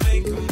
Stay